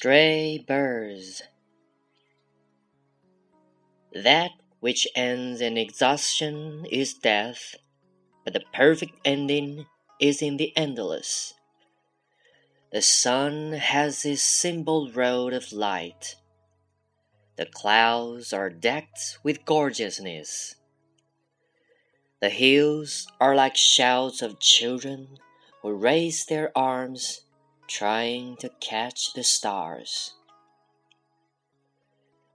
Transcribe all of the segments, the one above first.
Stray birds. That which ends in exhaustion is death, but the perfect ending is in the endless. The sun has his symbol road of light. The clouds are decked with gorgeousness. The hills are like shouts of children who raise their arms trying to catch the stars.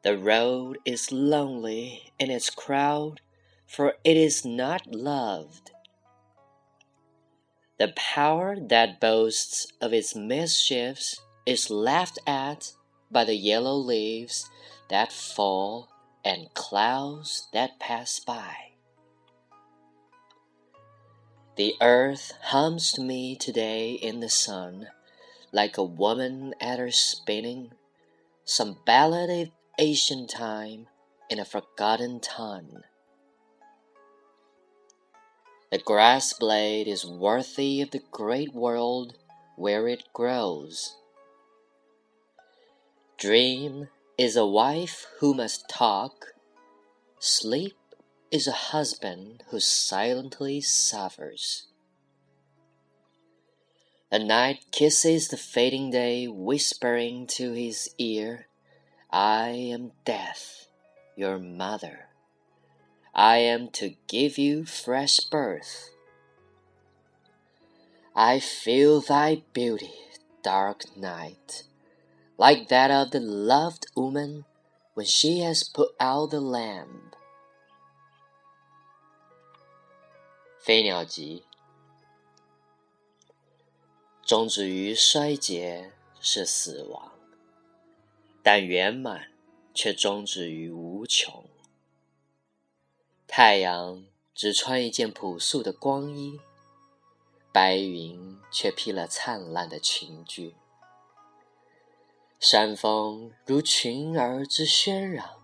The road is lonely in its crowd, for it is not loved. The power that boasts of its mischiefs is laughed at by the yellow leaves that fall and clouds that pass by. The earth hums to me today in the sun like a woman at her spinning, some ballad of ancient time in a forgotten tongue. The grass blade is worthy of the great world where it grows. Dream is a wife who must talk. Sleep is a husband who silently suffers. The night kisses the fading day, whispering to his ear, I am death, your mother. I am to give you fresh birth. I feel thy beauty, dark night, like that of the loved woman when she has put out the lamp. 飞鸟集 终止于衰竭是死亡，但圆满却终止于无穷。太阳只穿一件朴素的光衣，白云却披了灿烂的裙裾。山峰如群儿之喧嚷，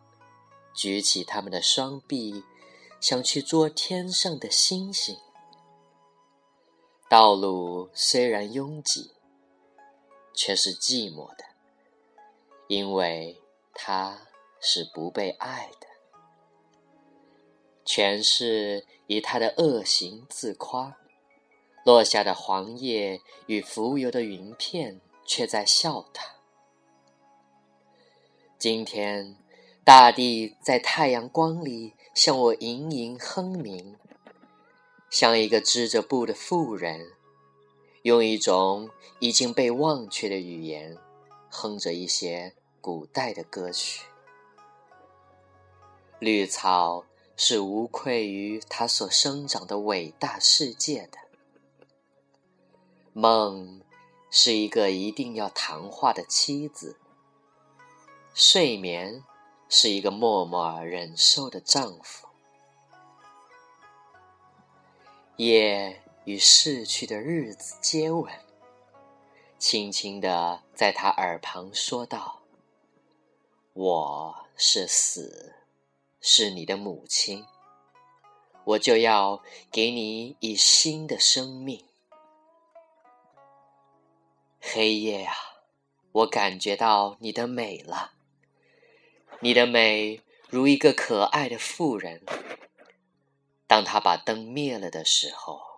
举起他们的双臂，想去捉天上的星星。道路虽然拥挤，却是寂寞的，因为它是不被爱的。全是以他的恶行自夸，落下的黄叶与浮游的云片，却在笑他。今天，大地在太阳光里向我盈盈哼鸣。像一个织着布的妇人，用一种已经被忘却的语言，哼着一些古代的歌曲。绿草是无愧于它所生长的伟大世界的。梦是一个一定要谈话的妻子。睡眠是一个默默忍受的丈夫。夜与逝去的日子接吻，轻轻地在他耳旁说道：“我是死，是你的母亲，我就要给你以新的生命。”黑夜啊，我感觉到你的美了，你的美如一个可爱的妇人。当他把灯灭了的时候。